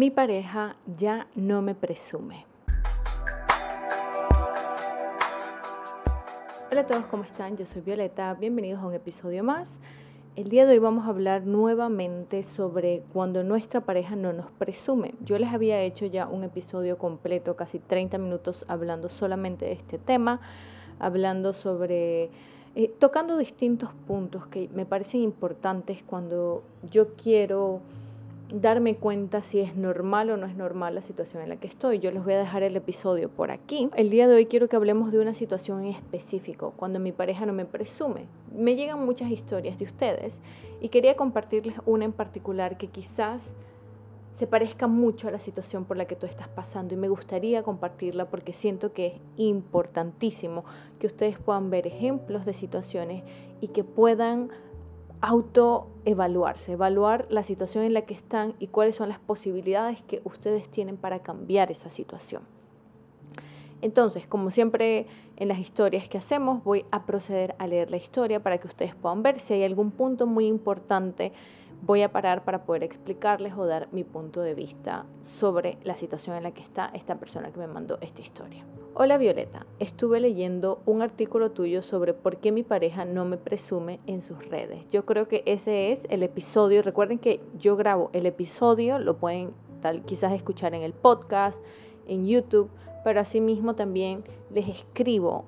Mi pareja ya no me presume. Hola a todos, ¿cómo están? Yo soy Violeta, bienvenidos a un episodio más. El día de hoy vamos a hablar nuevamente sobre cuando nuestra pareja no nos presume. Yo les había hecho ya un episodio completo, casi 30 minutos, hablando solamente de este tema, hablando sobre, eh, tocando distintos puntos que me parecen importantes cuando yo quiero darme cuenta si es normal o no es normal la situación en la que estoy. Yo les voy a dejar el episodio por aquí. El día de hoy quiero que hablemos de una situación en específico, cuando mi pareja no me presume. Me llegan muchas historias de ustedes y quería compartirles una en particular que quizás se parezca mucho a la situación por la que tú estás pasando y me gustaría compartirla porque siento que es importantísimo que ustedes puedan ver ejemplos de situaciones y que puedan autoevaluarse, evaluar la situación en la que están y cuáles son las posibilidades que ustedes tienen para cambiar esa situación. Entonces, como siempre en las historias que hacemos, voy a proceder a leer la historia para que ustedes puedan ver si hay algún punto muy importante. Voy a parar para poder explicarles o dar mi punto de vista sobre la situación en la que está esta persona que me mandó esta historia. Hola Violeta, estuve leyendo un artículo tuyo sobre por qué mi pareja no me presume en sus redes. Yo creo que ese es el episodio. Recuerden que yo grabo el episodio, lo pueden tal, quizás escuchar en el podcast, en YouTube, pero asimismo también les escribo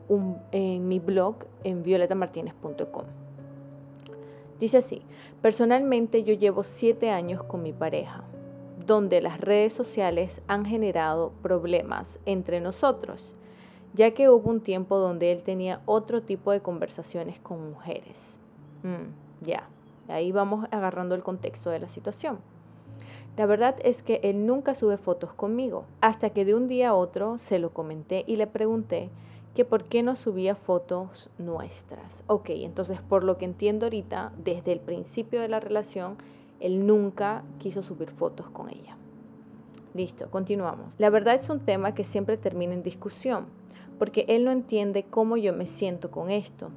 en mi blog en violetamartinez.com. Dice así, personalmente yo llevo siete años con mi pareja donde las redes sociales han generado problemas entre nosotros, ya que hubo un tiempo donde él tenía otro tipo de conversaciones con mujeres. Mm, ya, ahí vamos agarrando el contexto de la situación. La verdad es que él nunca sube fotos conmigo, hasta que de un día a otro se lo comenté y le pregunté que por qué no subía fotos nuestras. Ok, entonces por lo que entiendo ahorita, desde el principio de la relación, él nunca quiso subir fotos con ella. Listo, continuamos. La verdad es un tema que siempre termina en discusión, porque él no entiende cómo yo me siento con esto,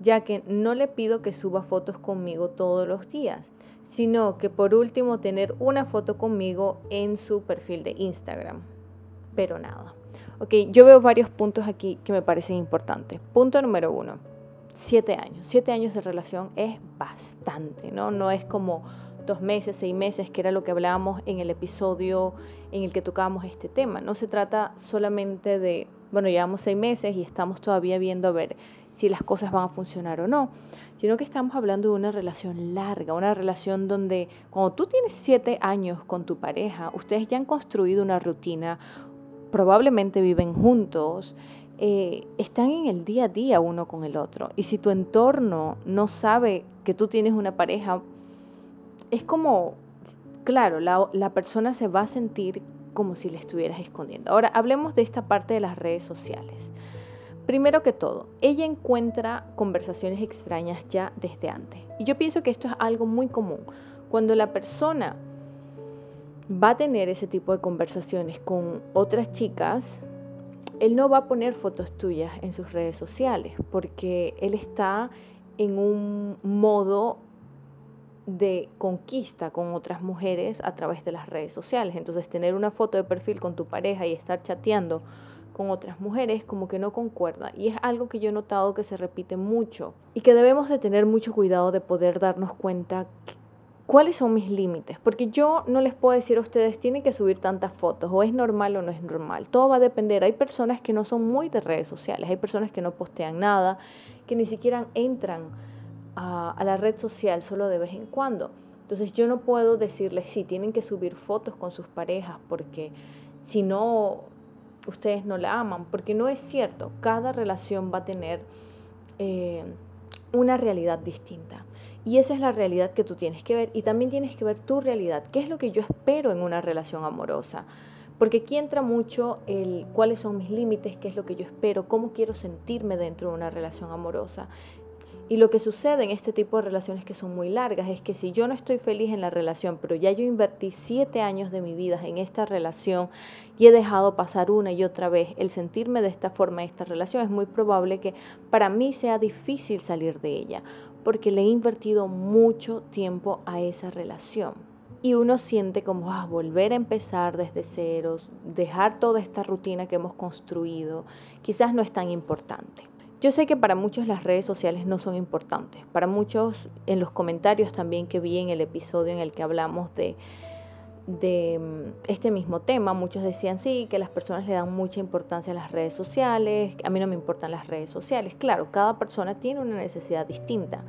ya que no le pido que suba fotos conmigo todos los días, sino que por último tener una foto conmigo en su perfil de Instagram. Pero nada. Ok, yo veo varios puntos aquí que me parecen importantes. Punto número uno, siete años. Siete años de relación es bastante, ¿no? No es como dos meses, seis meses, que era lo que hablábamos en el episodio en el que tocábamos este tema. No se trata solamente de, bueno, llevamos seis meses y estamos todavía viendo a ver si las cosas van a funcionar o no, sino que estamos hablando de una relación larga, una relación donde cuando tú tienes siete años con tu pareja, ustedes ya han construido una rutina, probablemente viven juntos, eh, están en el día a día uno con el otro. Y si tu entorno no sabe que tú tienes una pareja, es como, claro, la, persona se va a sentir como si le estuvieras escondiendo. Ahora, hablemos de esta parte de las redes sociales. Primero que todo, ella encuentra conversaciones extrañas ya desde antes. Y yo pienso que esto es algo muy común. Cuando la persona va a tener ese tipo de conversaciones con otras chicas, él no va a poner fotos tuyas en sus redes sociales porque él está en un modo de conquista con otras mujeres a través de las redes sociales. Entonces tener una foto de perfil con tu pareja y estar chateando con otras mujeres como que no concuerda. Y es algo que yo he notado que se repite mucho y que debemos de tener mucho cuidado de poder darnos cuenta cuáles son mis límites, porque yo no les puedo decir a ustedes tienen que subir tantas fotos o es normal o no es normal, todo va a depender, hay personas que no son muy de redes sociales, hay personas que no postean nada, que ni siquiera entran a, la red social solo de vez en cuando. Entonces yo no puedo decirles, sí, tienen que subir fotos con sus parejas porque si no, ustedes no la aman, porque no es cierto. Cada relación va a tener eh, una realidad distinta. Y esa es la realidad que tú tienes que ver. Y también tienes que ver tu realidad. ¿Qué es lo que yo espero en una relación amorosa? Porque aquí entra mucho el cuáles son mis límites, qué es lo que yo espero, cómo quiero sentirme dentro de una relación amorosa. Y lo que sucede en este tipo de relaciones que son muy largas es que si yo no estoy feliz en la relación, pero ya yo invertí siete años de mi vida en esta relación y he dejado pasar una y otra vez el sentirme de esta forma en esta relación, es muy probable que para mí sea difícil salir de ella, porque le he invertido mucho tiempo a esa relación. y uno siente como ah, volver a empezar desde ceros, dejar toda esta rutina que hemos construido, quizás no es tan importante. Yo sé que para muchos las redes sociales no son importantes, para muchos en los comentarios también que vi en el episodio en el que hablamos de, mm, este mismo tema, muchos decían sí, que las personas le dan mucha importancia a las redes sociales, a mí no me importan las redes sociales, claro, cada persona tiene una necesidad distinta,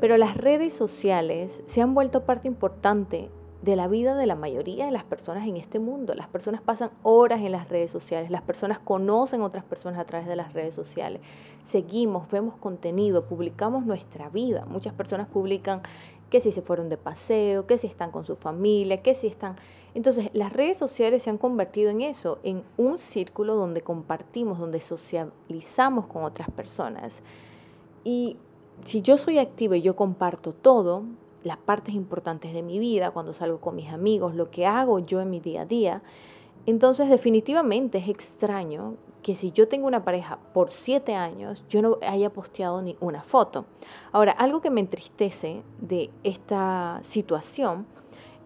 pero las redes sociales se han vuelto parte importante de la vida de la mayoría de las personas en este mundo. Las personas pasan horas en las redes sociales, las personas conocen otras personas a través de las redes sociales, seguimos, vemos contenido, publicamos nuestra vida. Muchas personas publican que si se fueron de paseo, que si están con su familia, que si están... Entonces, las redes sociales se han convertido en eso, en un círculo donde compartimos, donde socializamos con otras personas. Y si yo soy activa y yo comparto todo, las partes importantes de mi vida, cuando salgo con mis amigos, lo que hago yo en mi día a día. Entonces definitivamente es extraño que si yo tengo una pareja por siete años, yo no haya posteado ni una foto. Ahora, algo que me entristece de esta situación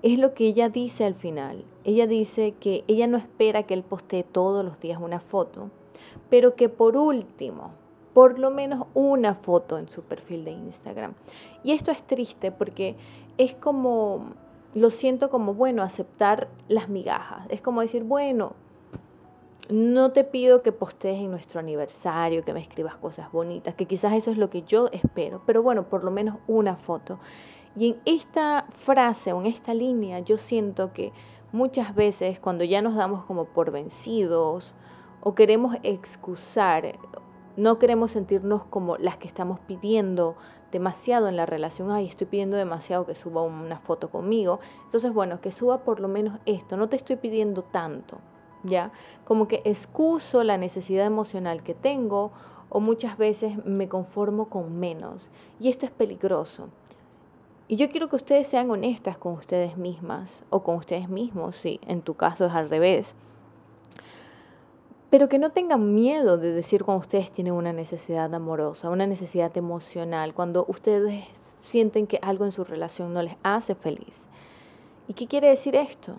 es lo que ella dice al final. Ella dice que ella no espera que él postee todos los días una foto, pero que por último, por lo menos una foto en su perfil de Instagram. Y esto es triste porque es como, lo siento como, bueno, aceptar las migajas. Es como decir, bueno, no te pido que postees en nuestro aniversario, que me escribas cosas bonitas, que quizás eso es lo que yo espero, pero bueno, por lo menos una foto. Y en esta frase o en esta línea yo siento que muchas veces cuando ya nos damos como por vencidos o queremos excusar no queremos sentirnos como las que estamos pidiendo demasiado en la relación. Ay, estoy pidiendo demasiado que suba una foto conmigo. Entonces, bueno, que suba por lo menos esto. No te estoy pidiendo tanto, ¿ya? Como que excuso la necesidad emocional que tengo o muchas veces me conformo con menos. Y esto es peligroso. Y yo quiero que ustedes sean honestas con ustedes mismas o con ustedes mismos, si en tu caso es al revés pero que no tengan miedo de decir cuando ustedes tienen una necesidad amorosa, una necesidad emocional, cuando ustedes sienten que algo en su relación no les hace feliz. ¿Y qué quiere decir esto?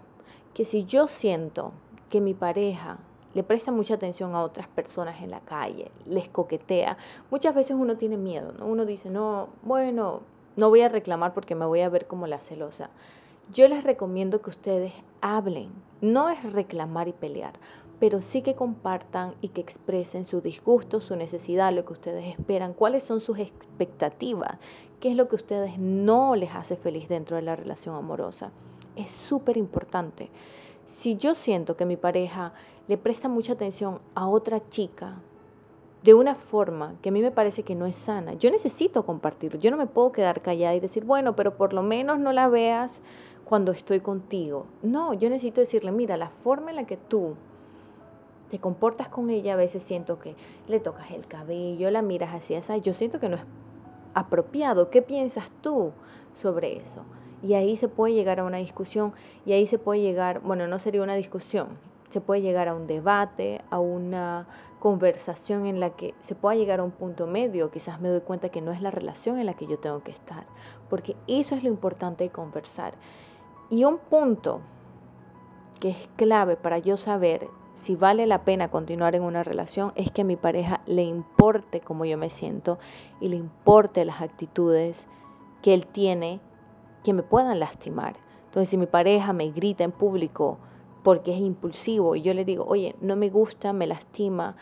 Que si yo siento que mi pareja le presta mucha atención a otras personas en la calle, les coquetea, muchas veces uno tiene miedo, ¿no? Uno dice, no, bueno, no voy a reclamar porque me voy a ver como la celosa. Yo les recomiendo que ustedes hablen, no es reclamar y pelear, pero sí que compartan y que expresen su disgusto, su necesidad, lo que ustedes esperan, cuáles son sus expectativas, qué es lo que a ustedes no les hace feliz dentro de la relación amorosa. Es súper importante. Si yo siento que mi pareja le presta mucha atención a otra chica de una forma que a mí me parece que no es sana, yo necesito compartirlo. Yo no me puedo quedar callada y decir, bueno, pero por lo menos no la veas cuando estoy contigo. No, yo necesito decirle, mira, la forma en la que tú te comportas con ella, a veces siento que le tocas el cabello, la miras hacia esa, yo siento que no es apropiado. ¿Qué piensas tú sobre eso? Y ahí se puede llegar a una discusión y ahí se puede llegar, bueno, no sería una discusión, se puede llegar a un debate, a una conversación en la que se pueda llegar a un punto medio, quizás me doy cuenta que no es la relación en la que yo tengo que estar, porque eso es lo importante de conversar. Y un punto que es clave para yo saber si vale la pena continuar en una relación es que a mi pareja le importe cómo yo me siento y le importe las actitudes que él tiene que me puedan lastimar. Entonces, si mi pareja me grita en público porque es impulsivo y yo le digo, oye, no me gusta, me lastima,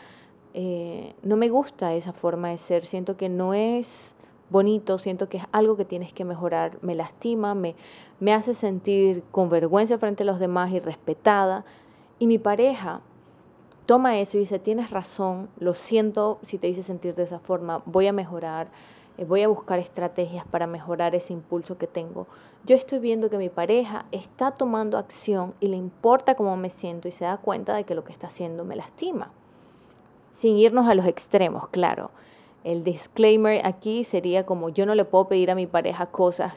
eh, no me gusta esa forma de ser, siento que no es bonito, siento que es algo que tienes que mejorar, me lastima, me, me hace sentir con vergüenza frente a los demás y respetada y mi pareja toma eso y dice, tienes razón, lo siento si te hice sentir de esa forma, voy a mejorar, eh, voy a buscar estrategias para mejorar ese impulso que tengo. Yo estoy viendo que mi pareja está tomando acción y le importa cómo me siento y se da cuenta de que lo que está haciendo me lastima. Sin irnos a los extremos, claro. El disclaimer aquí sería como yo no le puedo pedir a mi pareja cosas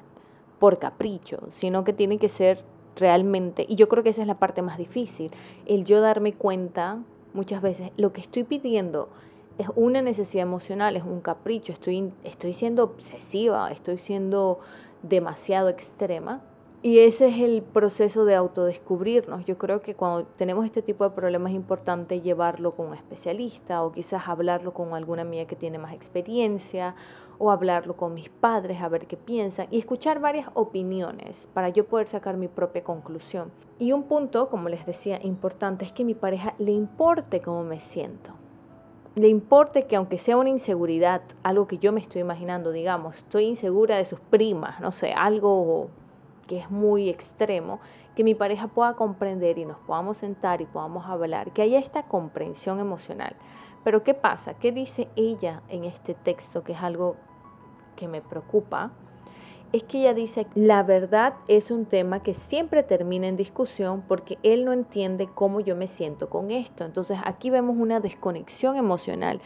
por capricho, sino que tiene que ser realmente, y yo creo que esa es la parte más difícil, el yo darme cuenta muchas veces, lo que estoy pidiendo es una necesidad emocional, es un capricho, estoy, estoy siendo obsesiva, estoy siendo demasiado extrema, Y ese es el proceso de autodescubrirnos. Yo creo que cuando tenemos este tipo de problemas es importante llevarlo con un especialista o quizás hablarlo con alguna amiga que tiene más experiencia o hablarlo con mis padres a ver qué piensan y escuchar varias opiniones para yo poder sacar mi propia conclusión. Y un punto, como les decía, importante es que mi pareja le importe cómo me siento. Le importe que aunque sea una inseguridad, algo que yo me estoy imaginando, digamos, estoy insegura de sus primas, no sé, algo que es muy extremo, que mi pareja pueda comprender y nos podamos sentar y podamos hablar, que haya esta comprensión emocional. Pero ¿qué pasa? ¿Qué dice ella en este texto que es algo que me preocupa? Es que ella dice, la verdad es un tema que siempre termina en discusión porque él no entiende cómo yo me siento con esto. Entonces aquí vemos una desconexión emocional.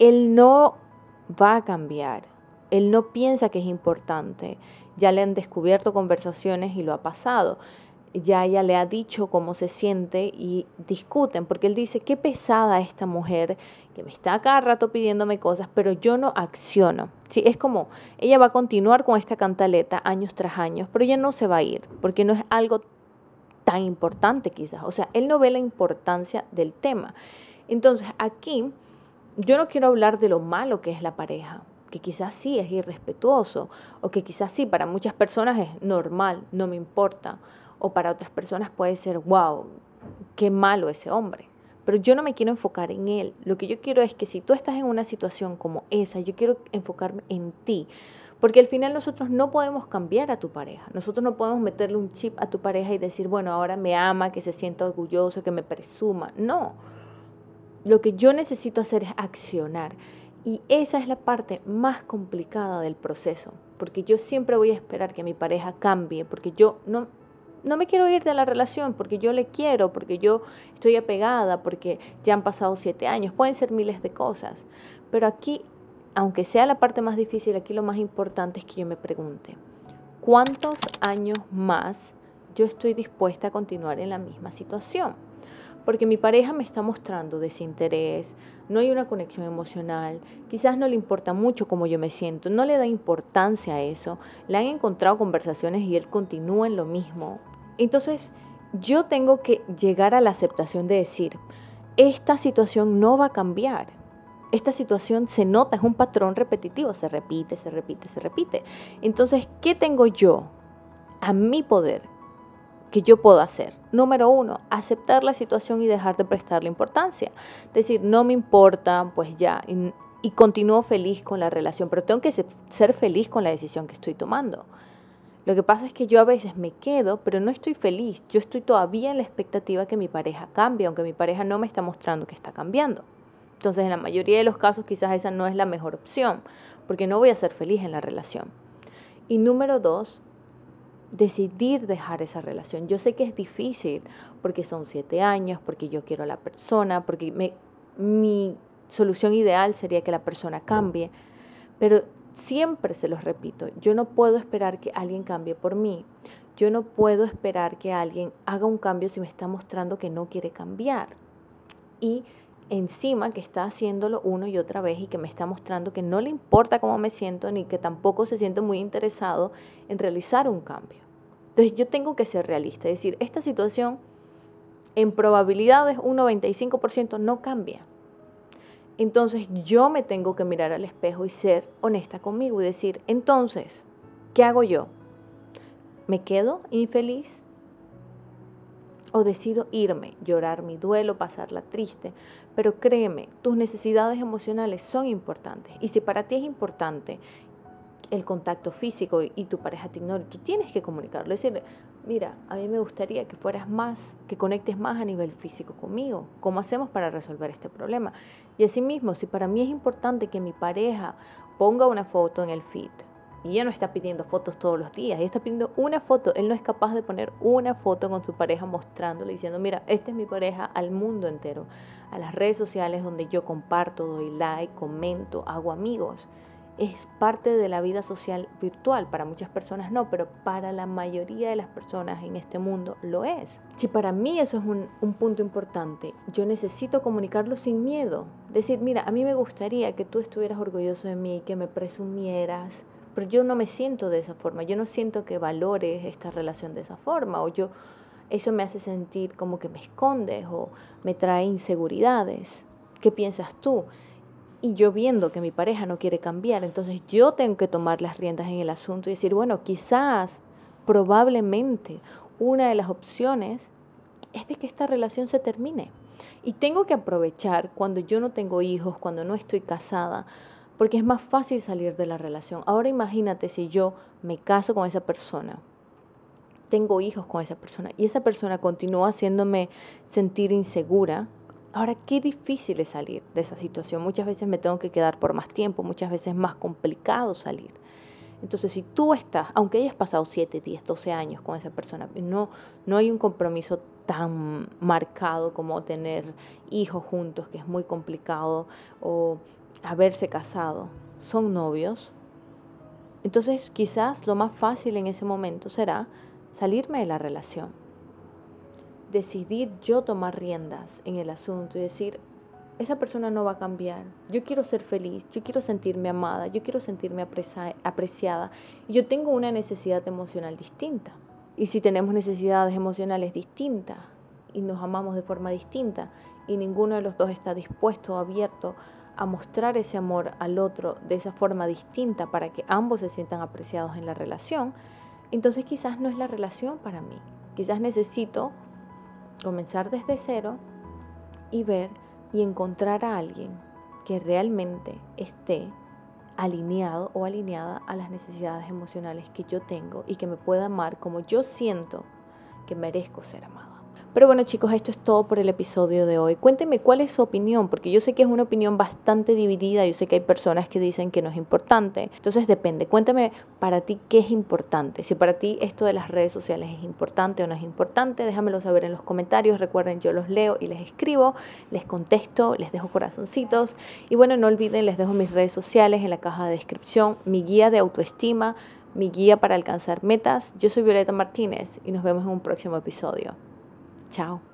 Él no va a cambiar. Él no piensa que es importante ya le han descubierto conversaciones y lo ha pasado. Ya ella le ha dicho cómo se siente y discuten, porque él dice, qué pesada esta mujer que me está cada rato pidiéndome cosas, pero yo no acciono. Sí, es como, ella va a continuar con esta cantaleta años tras años, pero ella no se va a ir, porque no es algo tan importante quizás. O sea, él no ve la importancia del tema. Entonces, aquí yo no quiero hablar de lo malo que es la pareja, que quizás sí es irrespetuoso o que quizás sí para muchas personas es normal, no me importa, o para otras personas puede ser, wow, qué malo ese hombre. Pero yo no me quiero enfocar en él. Lo que yo quiero es que si tú estás en una situación como esa, yo quiero enfocarme en ti. Porque al final nosotros no podemos cambiar a tu pareja. Nosotros no podemos meterle un chip a tu pareja y decir, bueno, ahora me ama, que se sienta orgulloso, que me presuma. No. Lo que yo necesito hacer es accionar. Y esa es la parte más complicada del proceso, porque yo siempre voy a esperar que mi pareja cambie, porque yo no, no me quiero ir de la relación, porque yo le quiero, porque yo estoy apegada, porque ya han pasado siete años, pueden ser miles de cosas. Pero aquí, aunque sea la parte más difícil, aquí lo más importante es que yo me pregunte, ¿cuántos años más yo estoy dispuesta a continuar en la misma situación? porque mi pareja me está mostrando desinterés, no hay una conexión emocional, quizás no le importa mucho cómo yo me siento, no le da importancia a eso, le han encontrado conversaciones y él continúa en lo mismo. Entonces, yo tengo que llegar a la aceptación de decir, esta situación no va a cambiar. Esta situación se nota, es un patrón repetitivo, se repite, se repite, se repite. Entonces, ¿qué tengo yo a mi poder que yo puedo hacer? Número uno, aceptar la situación y dejar de prestarle importancia. Decir, no me importa, pues ya, y, y continúo feliz con la relación, pero tengo que ser feliz con la decisión que estoy tomando. Lo que pasa es que yo a veces me quedo, pero no estoy feliz. Yo estoy todavía en la expectativa que mi pareja cambie, aunque mi pareja no me está mostrando que está cambiando. Entonces, en la mayoría de los casos, quizás esa no es la mejor opción, porque no voy a ser feliz en la relación. Y número dos, decidir dejar esa relación. Yo sé que es difícil porque son siete años, porque yo quiero a la persona, porque me, mi solución ideal sería que la persona cambie, pero siempre se los repito, yo no puedo esperar que alguien cambie por mí. Yo no puedo esperar que alguien haga un cambio si me está mostrando que no quiere cambiar. Y encima que está haciéndolo uno y otra vez y que me está mostrando que no le importa cómo me siento ni que tampoco se siente muy interesado en realizar un cambio. Entonces yo tengo que ser realista, es decir, esta situación en probabilidades un 95% no cambia. Entonces yo me tengo que mirar al espejo y ser honesta conmigo y decir, entonces, ¿qué hago yo? ¿Me quedo infeliz? o decido irme, llorar mi duelo, pasarla triste. Pero créeme, tus necesidades emocionales son importantes. Y si para ti es importante el contacto físico y, tu pareja te ignora, tú tienes que comunicarlo. Es decir, mira, a mí me gustaría que fueras más, que conectes más a nivel físico conmigo. ¿Cómo hacemos para resolver este problema? Y asimismo, si para mí es importante que mi pareja ponga una foto en el feed, y ella no está pidiendo fotos todos los días, ella está pidiendo una foto. Él no es capaz de poner una foto con su pareja mostrándole, diciendo, mira, esta es mi pareja al mundo entero, a las redes sociales donde yo comparto, doy like, comento, hago amigos. Es parte de la vida social virtual. Para muchas personas no, pero para la mayoría de las personas en este mundo lo es. Si para mí eso es un, un punto importante, yo necesito comunicarlo sin miedo. Decir, mira, a mí me gustaría que tú estuvieras orgulloso de mí, que me presumieras, pero yo no me siento de esa forma, yo no siento que valores esta relación de esa forma, o yo, eso me hace sentir como que me escondes o me trae inseguridades. ¿Qué piensas tú? Y yo viendo que mi pareja no quiere cambiar, entonces yo tengo que tomar las riendas en el asunto y decir, bueno, quizás, probablemente, una de las opciones es de que esta relación se termine. Y tengo que aprovechar cuando yo no tengo hijos, cuando no estoy casada, porque es más fácil salir de la relación. Ahora imagínate si yo me caso con esa persona, tengo hijos con esa persona y esa persona continúa haciéndome sentir insegura. Ahora, qué difícil es salir de esa situación. Muchas veces me tengo que quedar por más tiempo, muchas veces es más complicado salir. Entonces, si tú estás, aunque hayas pasado 7, 10, 12 años con esa persona, no, no hay un compromiso tan marcado como tener hijos juntos, que es muy complicado, o haberse casado, son novios. Entonces, quizás lo más fácil en ese momento será salirme de la relación. Decidir yo tomar riendas en el asunto y decir, esa persona no va a cambiar. Yo quiero ser feliz, yo quiero sentirme amada, yo quiero sentirme apreciada. Y yo tengo una necesidad emocional distinta. Y si tenemos necesidades emocionales distintas y nos amamos de forma distinta y ninguno de los dos está dispuesto o abierto a mostrar ese amor al otro de esa forma distinta para que ambos se sientan apreciados en la relación, entonces quizás no es la relación para mí. Quizás necesito comenzar desde cero y ver y encontrar a alguien que realmente esté alineado o alineada a las necesidades emocionales que yo tengo y que me pueda amar como yo siento que merezco ser amado. Pero bueno chicos, esto es todo por el episodio de hoy. Cuéntenme cuál es su opinión, porque yo sé que es una opinión bastante dividida, yo sé que hay personas que dicen que no es importante. Entonces depende, cuéntame para ti qué es importante. Si para ti esto de las redes sociales es importante o no es importante, déjamelo saber en los comentarios. Recuerden, yo los leo y les escribo, les contesto, les dejo corazoncitos. Y bueno, no olviden, les dejo mis redes sociales en la caja de descripción, mi guía de autoestima, mi guía para alcanzar metas. Yo soy Violeta Martínez y nos vemos en un próximo episodio. Tchau!